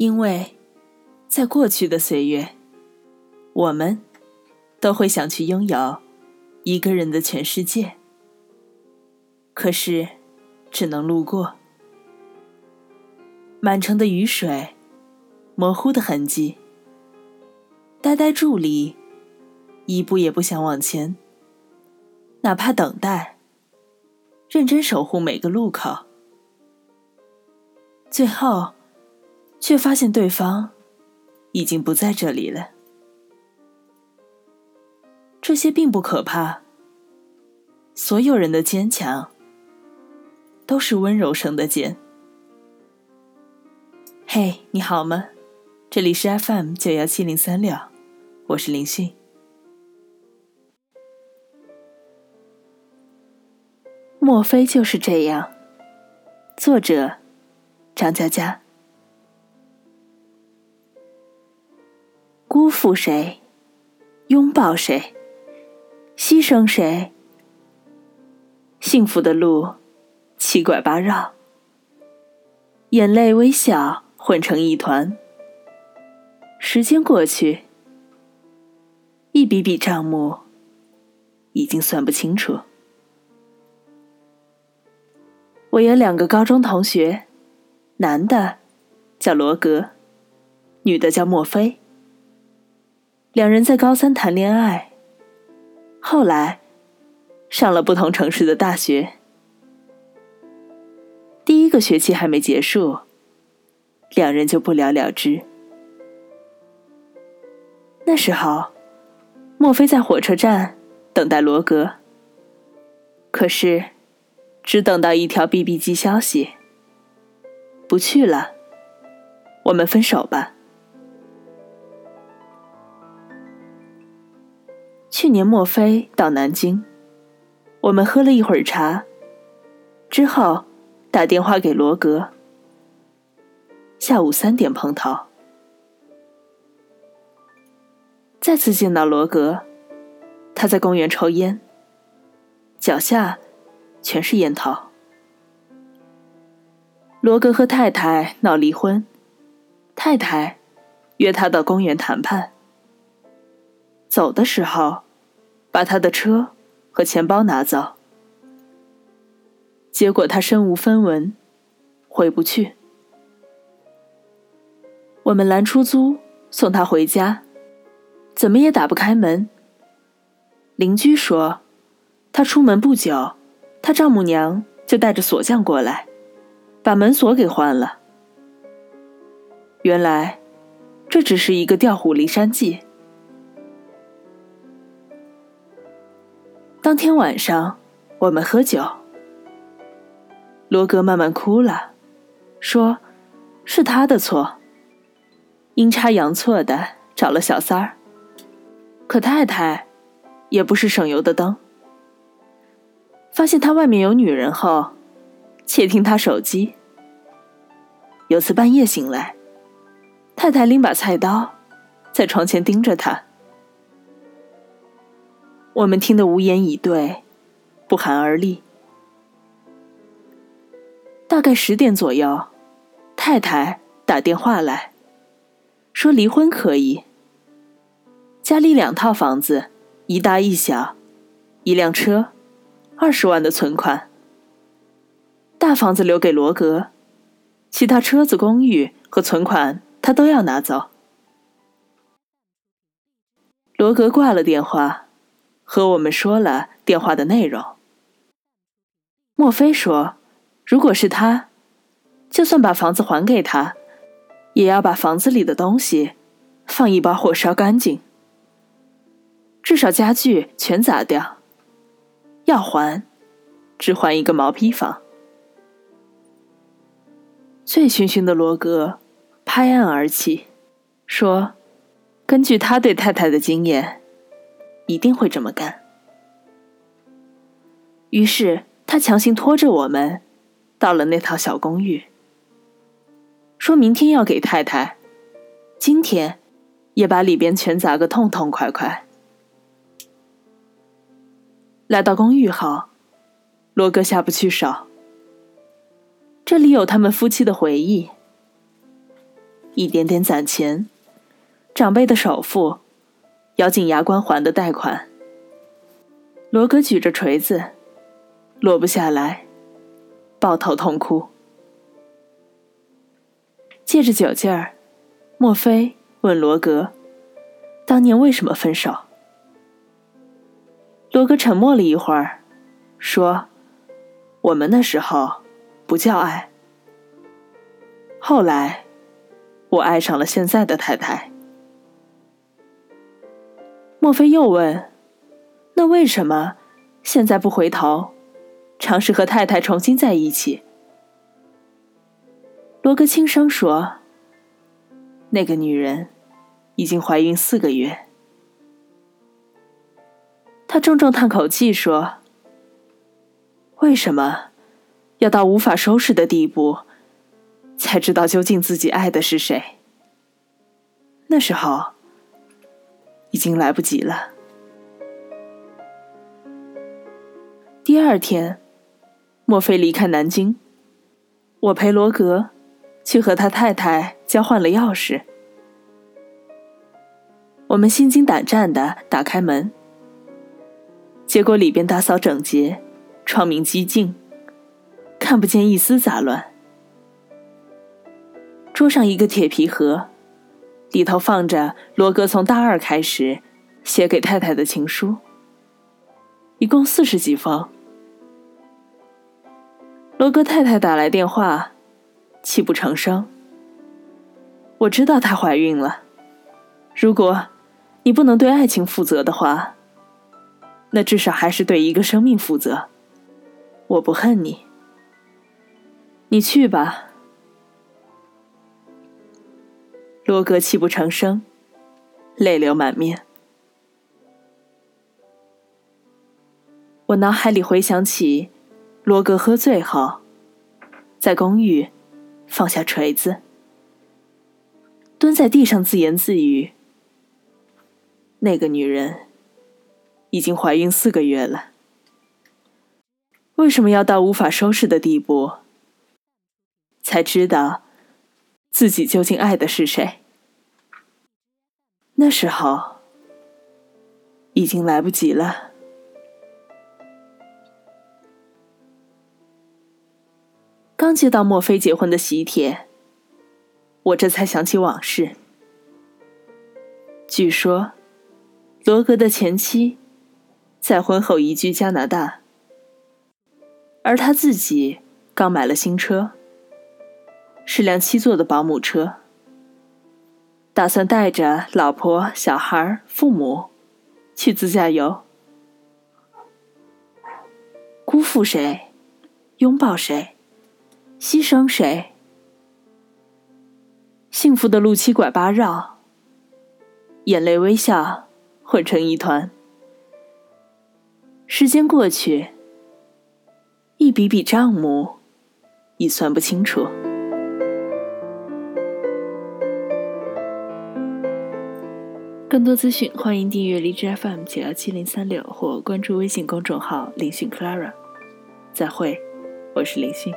因为，在过去的岁月，我们都会想去拥有一个人的全世界，可是只能路过。满城的雨水，模糊的痕迹，呆呆伫立，一步也不想往前，哪怕等待，认真守护每个路口，最后。却发现对方已经不在这里了。这些并不可怕。所有人的坚强都是温柔生的茧。嘿，你好吗？这里是 FM 九幺七零三六，我是林迅。莫非就是这样？作者：张嘉佳。辜负谁？拥抱谁？牺牲谁？幸福的路七拐八绕，眼泪、微笑混成一团。时间过去，一笔笔账目已经算不清楚。我有两个高中同学，男的叫罗格，女的叫墨菲。两人在高三谈恋爱，后来上了不同城市的大学。第一个学期还没结束，两人就不了了之。那时候，莫非在火车站等待罗格，可是只等到一条 BB 机消息：“不去了，我们分手吧。”去年墨菲到南京，我们喝了一会儿茶，之后打电话给罗格。下午三点碰头，再次见到罗格，他在公园抽烟，脚下全是烟头。罗格和太太闹离婚，太太约他到公园谈判。走的时候。把他的车和钱包拿走，结果他身无分文，回不去。我们拦出租送他回家，怎么也打不开门。邻居说，他出门不久，他丈母娘就带着锁匠过来，把门锁给换了。原来，这只是一个调虎离山计。当天晚上，我们喝酒。罗格慢慢哭了，说：“是他的错，阴差阳错的找了小三儿。可太太也不是省油的灯，发现他外面有女人后，窃听他手机。有次半夜醒来，太太拎把菜刀，在床前盯着他。”我们听得无言以对，不寒而栗。大概十点左右，太太打电话来说离婚可以。家里两套房子，一大一小，一辆车，二十万的存款。大房子留给罗格，其他车子、公寓和存款他都要拿走。罗格挂了电话。和我们说了电话的内容。莫非说，如果是他，就算把房子还给他，也要把房子里的东西放一把火烧干净，至少家具全砸掉。要还，只还一个毛坯房。醉醺醺的罗格拍案而起，说：“根据他对太太的经验。”一定会这么干。于是他强行拖着我们，到了那套小公寓，说明天要给太太，今天也把里边全砸个痛痛快快。来到公寓后，罗哥下不去手。这里有他们夫妻的回忆，一点点攒钱，长辈的首付，咬紧牙关还的贷款。罗格举着锤子，落不下来，抱头痛哭。借着酒劲儿，莫非问罗格：“当年为什么分手？”罗格沉默了一会儿，说：“我们那时候不叫爱。后来，我爱上了现在的太太。”莫非又问：“那为什么现在不回头，尝试和太太重新在一起？”罗格轻声说：“那个女人已经怀孕四个月。”他重重叹口气说：“为什么要到无法收拾的地步，才知道究竟自己爱的是谁？那时候已经来不及了。”第二天，莫非离开南京，我陪罗格。去和他太太交换了钥匙。我们心惊胆战的打开门，结果里边打扫整洁，窗明几净，看不见一丝杂乱。桌上一个铁皮盒，里头放着罗哥从大二开始写给太太的情书，一共四十几封。罗哥太太打来电话。泣不成声。我知道她怀孕了。如果你不能对爱情负责的话，那至少还是对一个生命负责。我不恨你。你去吧。罗格泣不成声，泪流满面。我脑海里回想起罗格喝醉后，在公寓。放下锤子，蹲在地上自言自语：“那个女人已经怀孕四个月了，为什么要到无法收拾的地步，才知道自己究竟爱的是谁？那时候已经来不及了。”刚接到墨菲结婚的喜帖，我这才想起往事。据说，罗格的前妻在婚后移居加拿大，而他自己刚买了新车，是辆七座的保姆车，打算带着老婆、小孩、父母去自驾游。辜负谁，拥抱谁？牺牲谁？幸福的路七拐八绕，眼泪微笑混成一团。时间过去，一笔笔账目已算不清楚。更多资讯，欢迎订阅荔枝 FM 九幺七零三六或关注微信公众号“林讯 Clara”。再会，我是林讯。